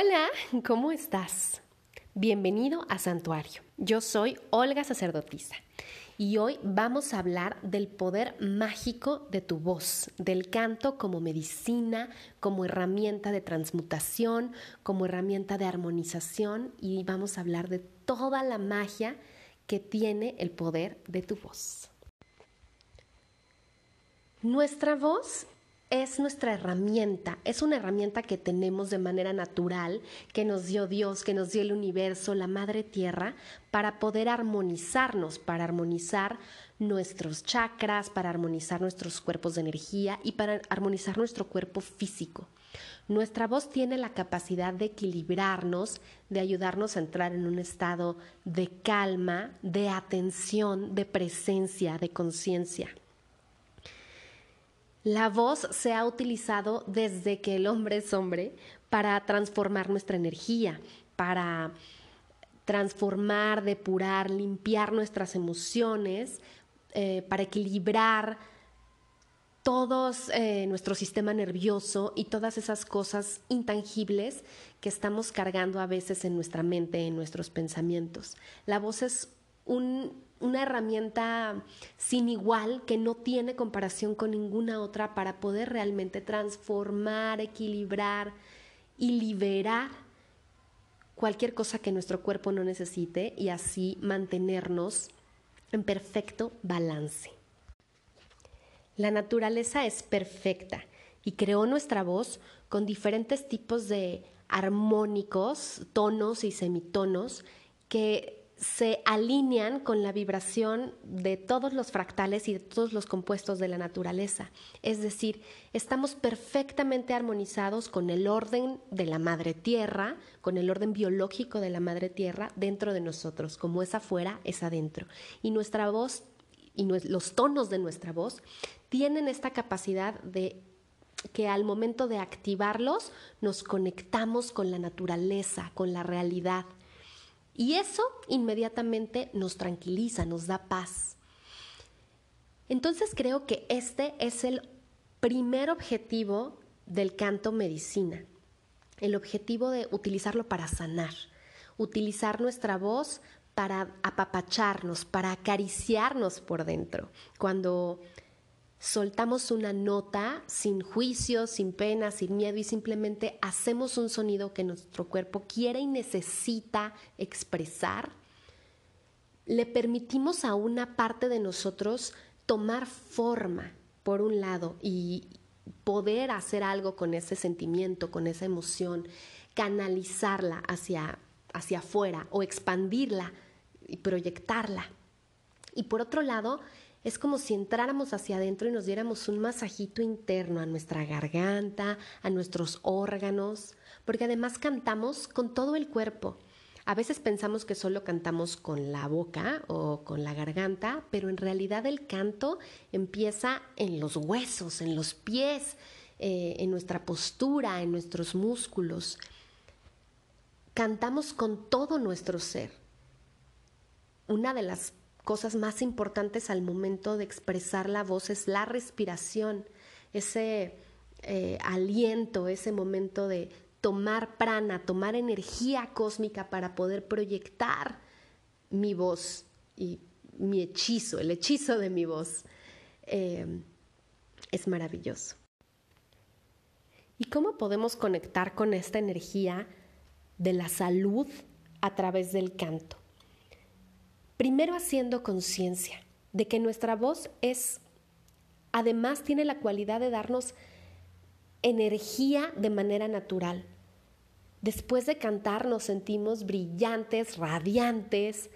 Hola, ¿cómo estás? Bienvenido a Santuario. Yo soy Olga Sacerdotisa y hoy vamos a hablar del poder mágico de tu voz, del canto como medicina, como herramienta de transmutación, como herramienta de armonización y vamos a hablar de toda la magia que tiene el poder de tu voz. Nuestra voz es nuestra herramienta, es una herramienta que tenemos de manera natural, que nos dio Dios, que nos dio el universo, la madre tierra, para poder armonizarnos, para armonizar nuestros chakras, para armonizar nuestros cuerpos de energía y para armonizar nuestro cuerpo físico. Nuestra voz tiene la capacidad de equilibrarnos, de ayudarnos a entrar en un estado de calma, de atención, de presencia, de conciencia. La voz se ha utilizado desde que el hombre es hombre para transformar nuestra energía, para transformar, depurar, limpiar nuestras emociones, eh, para equilibrar todo eh, nuestro sistema nervioso y todas esas cosas intangibles que estamos cargando a veces en nuestra mente, en nuestros pensamientos. La voz es una herramienta sin igual que no tiene comparación con ninguna otra para poder realmente transformar, equilibrar y liberar cualquier cosa que nuestro cuerpo no necesite y así mantenernos en perfecto balance. La naturaleza es perfecta y creó nuestra voz con diferentes tipos de armónicos, tonos y semitonos que se alinean con la vibración de todos los fractales y de todos los compuestos de la naturaleza. Es decir, estamos perfectamente armonizados con el orden de la madre tierra, con el orden biológico de la madre tierra dentro de nosotros. Como es afuera, es adentro. Y nuestra voz y los tonos de nuestra voz tienen esta capacidad de que al momento de activarlos nos conectamos con la naturaleza, con la realidad y eso inmediatamente nos tranquiliza, nos da paz. Entonces creo que este es el primer objetivo del canto medicina, el objetivo de utilizarlo para sanar, utilizar nuestra voz para apapacharnos, para acariciarnos por dentro. Cuando soltamos una nota sin juicio, sin pena, sin miedo y simplemente hacemos un sonido que nuestro cuerpo quiere y necesita expresar, le permitimos a una parte de nosotros tomar forma, por un lado, y poder hacer algo con ese sentimiento, con esa emoción, canalizarla hacia, hacia afuera o expandirla y proyectarla. Y por otro lado, es como si entráramos hacia adentro y nos diéramos un masajito interno a nuestra garganta, a nuestros órganos, porque además cantamos con todo el cuerpo. A veces pensamos que solo cantamos con la boca o con la garganta, pero en realidad el canto empieza en los huesos, en los pies, eh, en nuestra postura, en nuestros músculos. Cantamos con todo nuestro ser. Una de las cosas más importantes al momento de expresar la voz es la respiración, ese eh, aliento, ese momento de tomar prana, tomar energía cósmica para poder proyectar mi voz y mi hechizo, el hechizo de mi voz. Eh, es maravilloso. ¿Y cómo podemos conectar con esta energía de la salud a través del canto? Primero haciendo conciencia de que nuestra voz es, además tiene la cualidad de darnos energía de manera natural. Después de cantar nos sentimos brillantes, radiantes,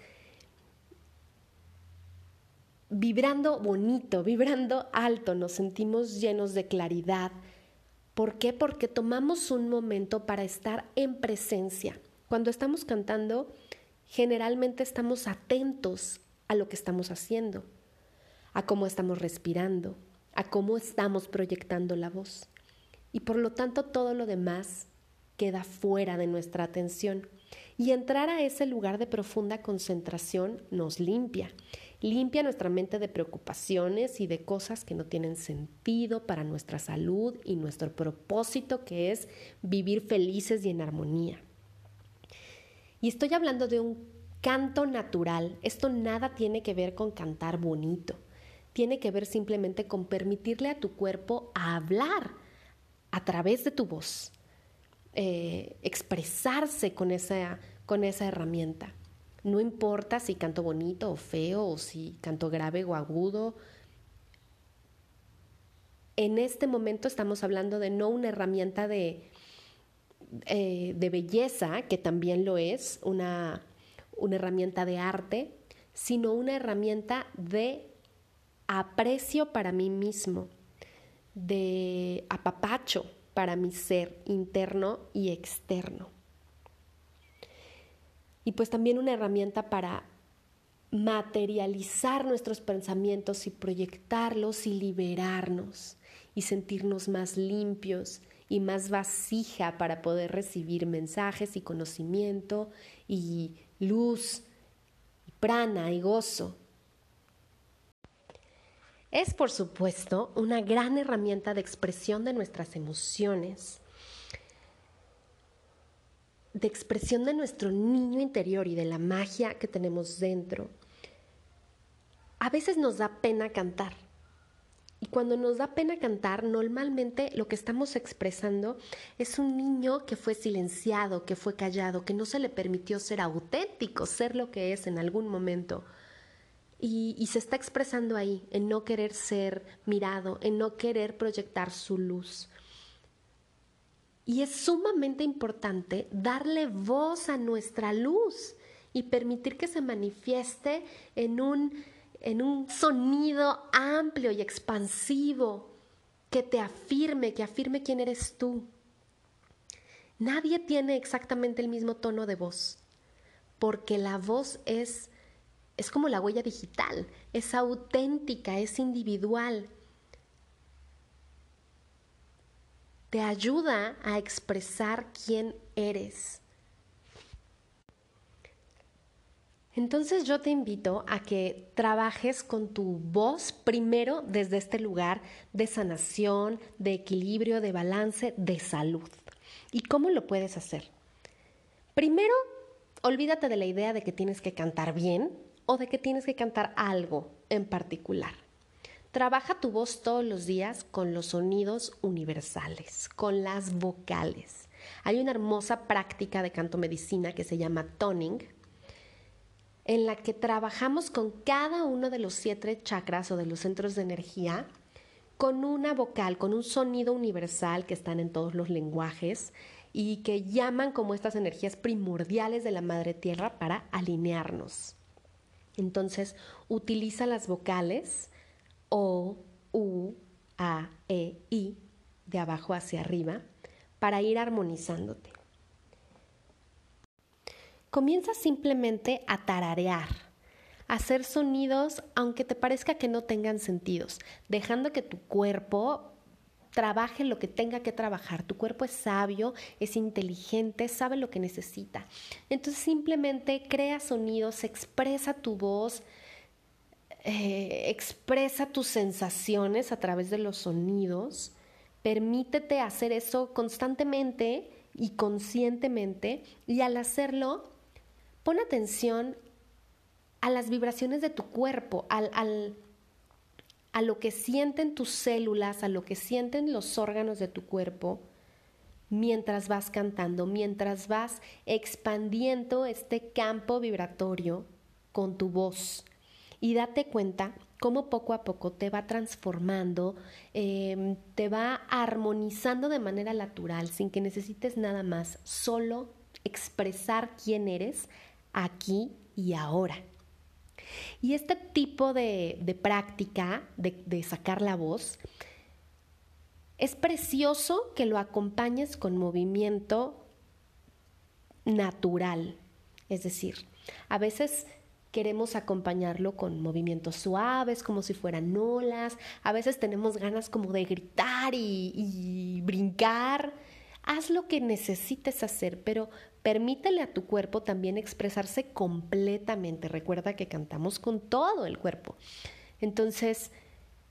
vibrando bonito, vibrando alto, nos sentimos llenos de claridad. ¿Por qué? Porque tomamos un momento para estar en presencia. Cuando estamos cantando, generalmente estamos atentos a lo que estamos haciendo, a cómo estamos respirando, a cómo estamos proyectando la voz. Y por lo tanto todo lo demás queda fuera de nuestra atención. Y entrar a ese lugar de profunda concentración nos limpia, Limpia nuestra mente de preocupaciones y de cosas que no tienen sentido para nuestra salud y nuestro propósito que es vivir felices y en armonía. Y estoy hablando de un canto natural. Esto nada tiene que ver con cantar bonito. Tiene que ver simplemente con permitirle a tu cuerpo hablar a través de tu voz, eh, expresarse con esa, con esa herramienta. No importa si canto bonito o feo o si canto grave o agudo. En este momento estamos hablando de no una herramienta de, eh, de belleza, que también lo es, una, una herramienta de arte, sino una herramienta de aprecio para mí mismo, de apapacho para mi ser interno y externo. Y pues también una herramienta para materializar nuestros pensamientos y proyectarlos y liberarnos y sentirnos más limpios y más vasija para poder recibir mensajes y conocimiento y luz, y prana y gozo. Es, por supuesto, una gran herramienta de expresión de nuestras emociones de expresión de nuestro niño interior y de la magia que tenemos dentro. A veces nos da pena cantar. Y cuando nos da pena cantar, normalmente lo que estamos expresando es un niño que fue silenciado, que fue callado, que no se le permitió ser auténtico, ser lo que es en algún momento. Y, se está expresando ahí, en no querer ser mirado, en no querer proyectar su luz. Y es sumamente importante darle voz a nuestra luz y permitir que se manifieste en un, en un sonido amplio y expansivo que te afirme, que afirme quién eres tú. Nadie tiene exactamente el mismo tono de voz, porque la voz es, es como la huella digital, es auténtica, es individual te ayuda a expresar quién eres. Entonces yo te invito a que trabajes con tu voz primero desde este lugar de sanación, de equilibrio, de balance, de salud. ¿Y cómo lo puedes hacer? Primero, olvídate de la idea de que tienes que cantar bien o de que tienes que cantar algo en particular. Trabaja tu voz todos los días con los sonidos universales, con las vocales. Hay una hermosa práctica de canto medicina que se llama toning, en la que trabajamos con cada uno de los siete chakras o de los centros de energía con una vocal, con un sonido universal que están en todos los lenguajes y que llaman como estas energías primordiales de la madre tierra para alinearnos. Entonces, utiliza las vocales o, U, A, E, I, de abajo hacia arriba, para ir armonizándote. Comienza simplemente a tararear, a hacer sonidos aunque te parezca que no tengan sentidos, dejando que tu cuerpo trabaje lo que tenga que trabajar. Tu cuerpo es sabio, es inteligente, sabe lo que necesita. Entonces simplemente crea sonidos, expresa tu voz, eh, expresa tus sensaciones a través de los sonidos, permítete hacer eso constantemente y conscientemente y al hacerlo, pon atención a las vibraciones de tu cuerpo, al, a lo que sienten tus células, a lo que sienten los órganos de tu cuerpo mientras vas cantando, mientras vas expandiendo este campo vibratorio con tu voz. Y date cuenta cómo poco a poco te va transformando, em, te va armonizando de manera natural, sin que necesites nada más, solo expresar quién eres aquí y ahora. Y este tipo de, práctica, de, sacar la voz, es precioso que lo acompañes con movimiento natural. Es decir, a veces queremos acompañarlo con movimientos suaves, como si fueran olas, a veces tenemos ganas como de gritar y, brincar. Haz lo que necesites hacer, pero Permítele a tu cuerpo también expresarse completamente. Recuerda que cantamos con todo el cuerpo. Entonces,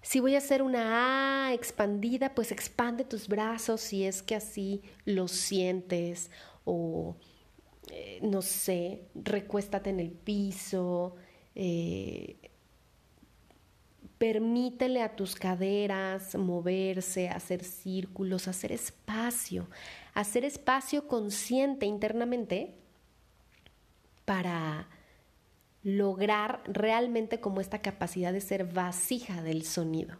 si voy a hacer una A expandida, pues expande tus brazos si es que así lo sientes o eh, no sé, recuéstate en el piso, eh, permítele a tus caderas moverse, hacer círculos, hacer espacio, hacer espacio consciente internamente para lograr realmente como esta capacidad de ser vasija del sonido.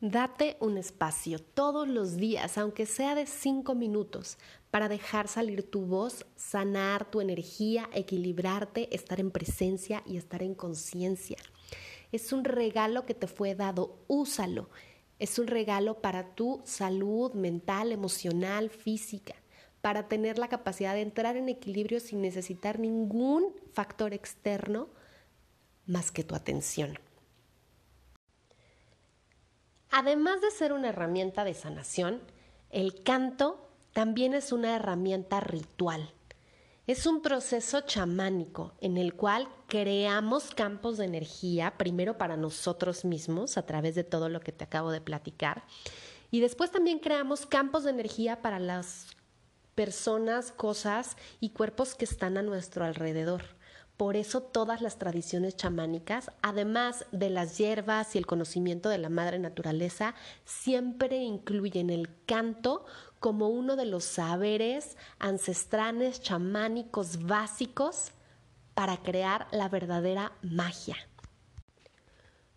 Date un espacio todos los días, aunque sea de cinco minutos, para dejar salir tu voz, sanar tu energía, equilibrarte, estar en presencia y estar en conciencia. Es un regalo que te fue dado, úsalo. Es un regalo para tu salud mental, emocional, física para tener la capacidad de entrar en equilibrio sin necesitar ningún factor externo más que tu atención. Además de ser una herramienta de sanación, el canto también es una herramienta ritual. Es un proceso chamánico en el cual creamos campos de energía, primero para nosotros mismos, a través de todo lo que te acabo de platicar, y después también creamos campos de energía para las personas, cosas y cuerpos que están a nuestro alrededor. Por eso todas las tradiciones chamánicas, además de las hierbas y el conocimiento de la madre naturaleza, siempre incluyen el canto como uno de los saberes ancestrales chamánicos básicos para crear la verdadera magia.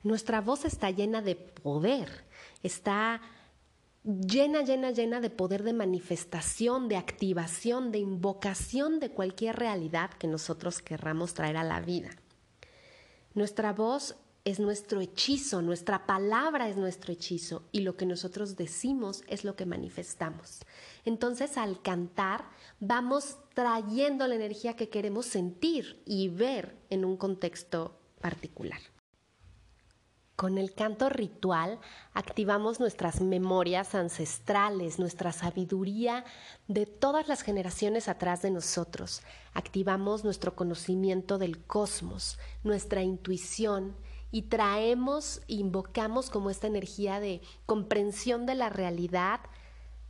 Nuestra voz está llena de poder, está llena, llena, llena de poder de manifestación, de activación, de invocación de cualquier realidad que nosotros querramos traer a la vida. Nuestra voz es nuestro hechizo, nuestra palabra es nuestro hechizo y lo que nosotros decimos es lo que manifestamos. Entonces al cantar vamos trayendo la energía que queremos sentir y ver en un contexto particular. Con el canto ritual activamos nuestras memorias ancestrales, nuestra sabiduría de todas las generaciones atrás de nosotros. Activamos nuestro conocimiento del cosmos, nuestra intuición y traemos, invocamos como esta energía de comprensión de la realidad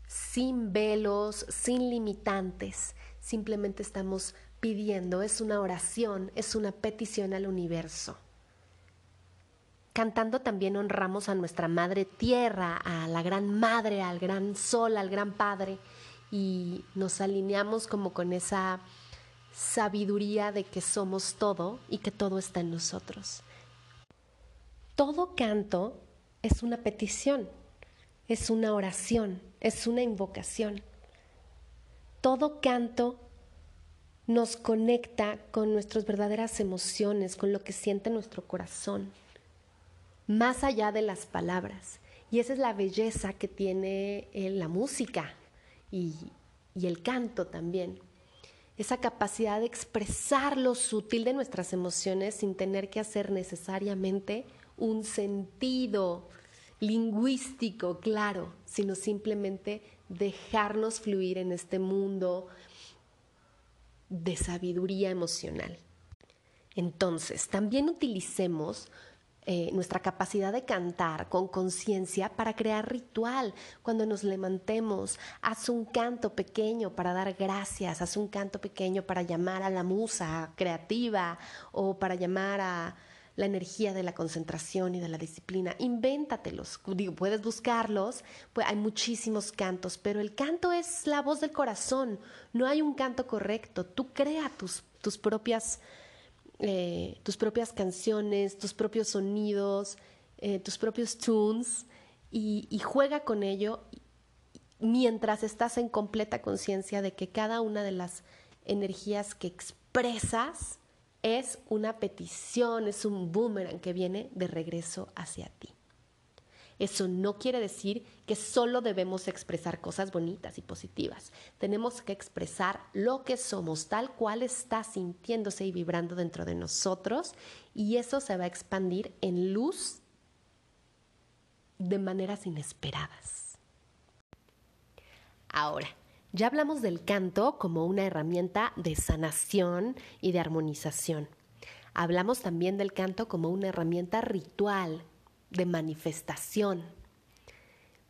sin velos, sin limitantes. Simplemente estamos pidiendo, es una oración, es una petición al universo. Cantando también honramos a nuestra madre tierra, a la gran madre, al gran sol, al gran padre y nos alineamos como con esa sabiduría de que somos todo y que todo está en nosotros. Todo canto es una petición, es una oración, es una invocación. Todo canto nos conecta con nuestras verdaderas emociones, con lo que siente nuestro corazón más allá de las palabras. Y esa es la belleza que tiene eh, la música y, y el canto también. Esa capacidad de expresar lo sutil de nuestras emociones sin tener que hacer necesariamente un sentido lingüístico claro, sino simplemente dejarnos fluir en este mundo de sabiduría emocional. Entonces, también utilicemos eh, nuestra capacidad de cantar con conciencia para crear ritual. Cuando nos levantemos, haz un canto pequeño para dar gracias, haz un canto pequeño para llamar a la musa creativa o para llamar a la energía de la concentración y de la disciplina. Invéntatelos, puedes buscarlos, pues hay muchísimos cantos, pero el canto es la voz del corazón, no hay un canto correcto, tú crea tus, tus propias eh, tus propias canciones, tus propios sonidos, eh, tus propios tunes y, y juega con ello mientras estás en completa conciencia de que cada una de las energías que expresas es una petición, es un boomerang que viene de regreso hacia ti. Eso no quiere decir que solo debemos expresar cosas bonitas y positivas. Tenemos que expresar lo que somos, tal cual está sintiéndose y vibrando dentro de nosotros y eso se va a expandir en luz de maneras inesperadas. Ahora, Ya hablamos del canto como una herramienta de sanación y de armonización. Hablamos también del canto como una herramienta ritual, de manifestación.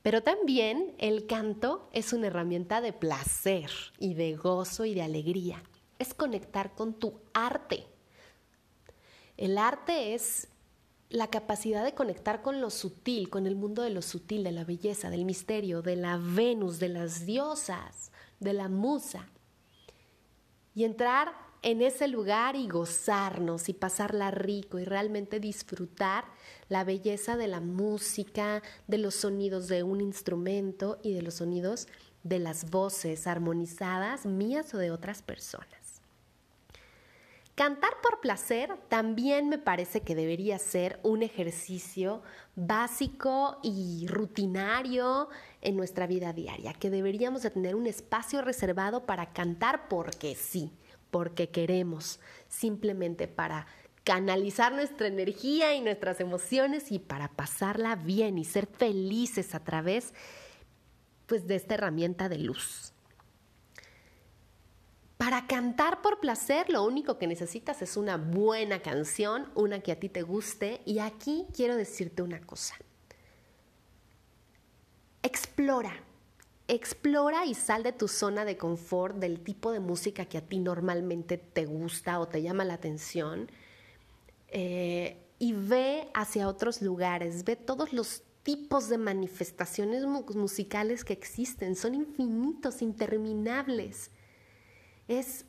Pero también el canto es una herramienta de placer y de gozo y de alegría. Es conectar con tu arte. El arte es la capacidad de conectar con lo sutil, con el mundo de lo sutil, de la belleza, del misterio, de la Venus, de las diosas, de la musa. Y entrar en ese lugar y gozarnos y pasarla rico y realmente disfrutar la belleza de la música, de los sonidos de un instrumento y de los sonidos de las voces armonizadas mías o de otras personas. Cantar por placer también me parece que debería ser un ejercicio básico y rutinario en nuestra vida diaria, que deberíamos de tener un espacio reservado para cantar porque sí, porque queremos, simplemente para canalizar nuestra energía y nuestras emociones y para pasarla bien y ser felices a través pues de esta herramienta de luz. Para cantar por placer, lo único que necesitas es una buena canción, una que a ti te guste. Y aquí quiero decirte una cosa. Explora, explora y sal de tu zona de confort del tipo de música que a ti normalmente te gusta o te llama la atención. Eh, y ve hacia otros lugares, ve todos los tipos de manifestaciones musicales que existen, son infinitos, interminables es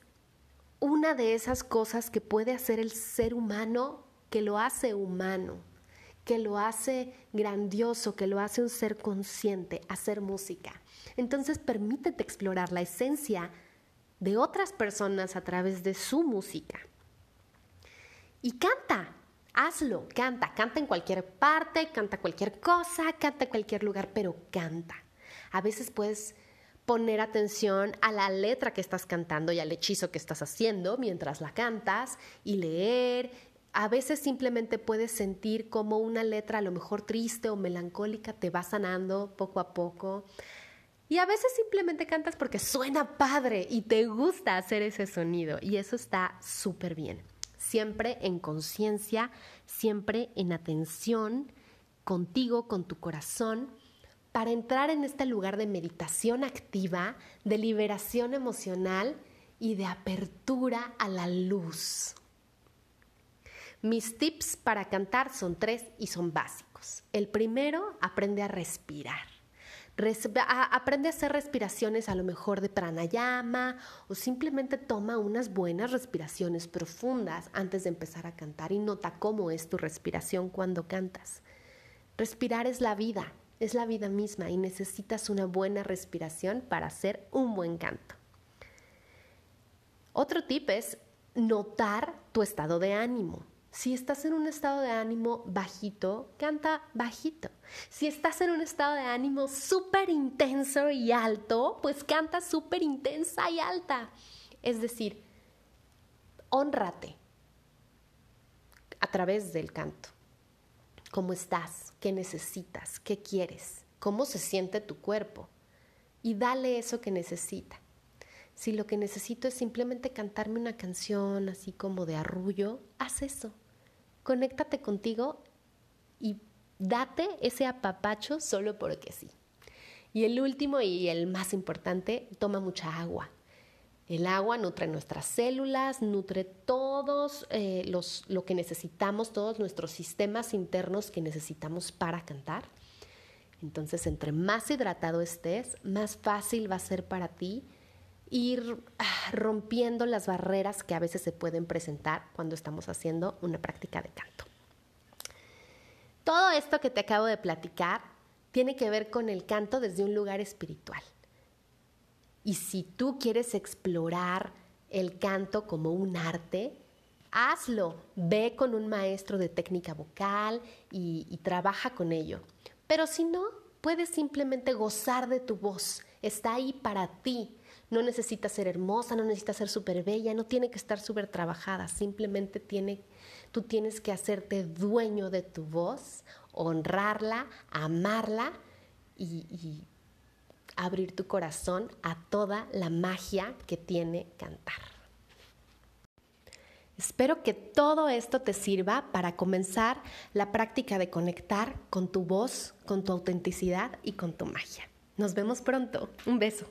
una de esas cosas que puede hacer el ser humano que lo hace humano, que lo hace grandioso, que lo hace un ser consciente, hacer música. Entonces permítete explorar la esencia de otras personas a través de su música. Y canta, hazlo, canta, canta en cualquier parte, canta cualquier cosa, canta en cualquier lugar, pero canta. A veces puedes poner atención a la letra que estás cantando y al hechizo que estás haciendo mientras la cantas y leer. A veces simplemente puedes sentir como una letra a lo mejor triste o melancólica te va sanando poco a poco. Y a veces simplemente cantas porque suena padre y te gusta hacer ese sonido y eso está súper bien. Siempre en conciencia, siempre en atención contigo, con tu corazón para entrar en este lugar de meditación activa, de liberación emocional y de apertura a la luz. Mis tips para cantar son tres y son básicos. El primero, aprende a respirar. aprende a hacer respiraciones a lo mejor de pranayama o simplemente toma unas buenas respiraciones profundas antes de empezar a cantar y nota cómo es tu respiración cuando cantas. Respirar es la vida, es la vida misma y necesitas una buena respiración para hacer un buen canto. Otro tip es notar tu estado de ánimo. Si estás en un estado de ánimo bajito, canta bajito. Si estás en un estado de ánimo súper intenso y alto, pues canta súper intensa y alta. Es decir, honrate a través del canto cómo estás, qué necesitas, qué quieres, cómo se siente tu cuerpo y dale eso que necesita. Si lo que necesito es simplemente cantarme una canción así como de arrullo, haz eso. Conéctate contigo y date ese apapacho solo porque sí. Y el último y el más importante, toma mucha agua. El agua nutre nuestras células, nutre todos eh, los, lo que necesitamos, todos nuestros sistemas internos que necesitamos para cantar. Entonces, entre más hidratado estés, más fácil va a ser para ti ir ah, rompiendo las barreras que a veces se pueden presentar cuando estamos haciendo una práctica de canto. Todo esto que te acabo de platicar tiene que ver con el canto desde un lugar espiritual. Y si tú quieres explorar el canto como un arte, hazlo. Ve con un maestro de técnica vocal y, trabaja con ello. Pero si no, puedes simplemente gozar de tu voz. Está ahí para ti. No necesitas ser hermosa, no necesitas ser súper bella, no tiene que estar súper trabajada. Simplemente tiene, tú tienes que hacerte dueño de tu voz, honrarla, amarla y abrir tu corazón a toda la magia que tiene cantar. Espero que todo esto te sirva para comenzar la práctica de conectar con tu voz, con tu autenticidad y con tu magia. Nos vemos pronto. Un beso.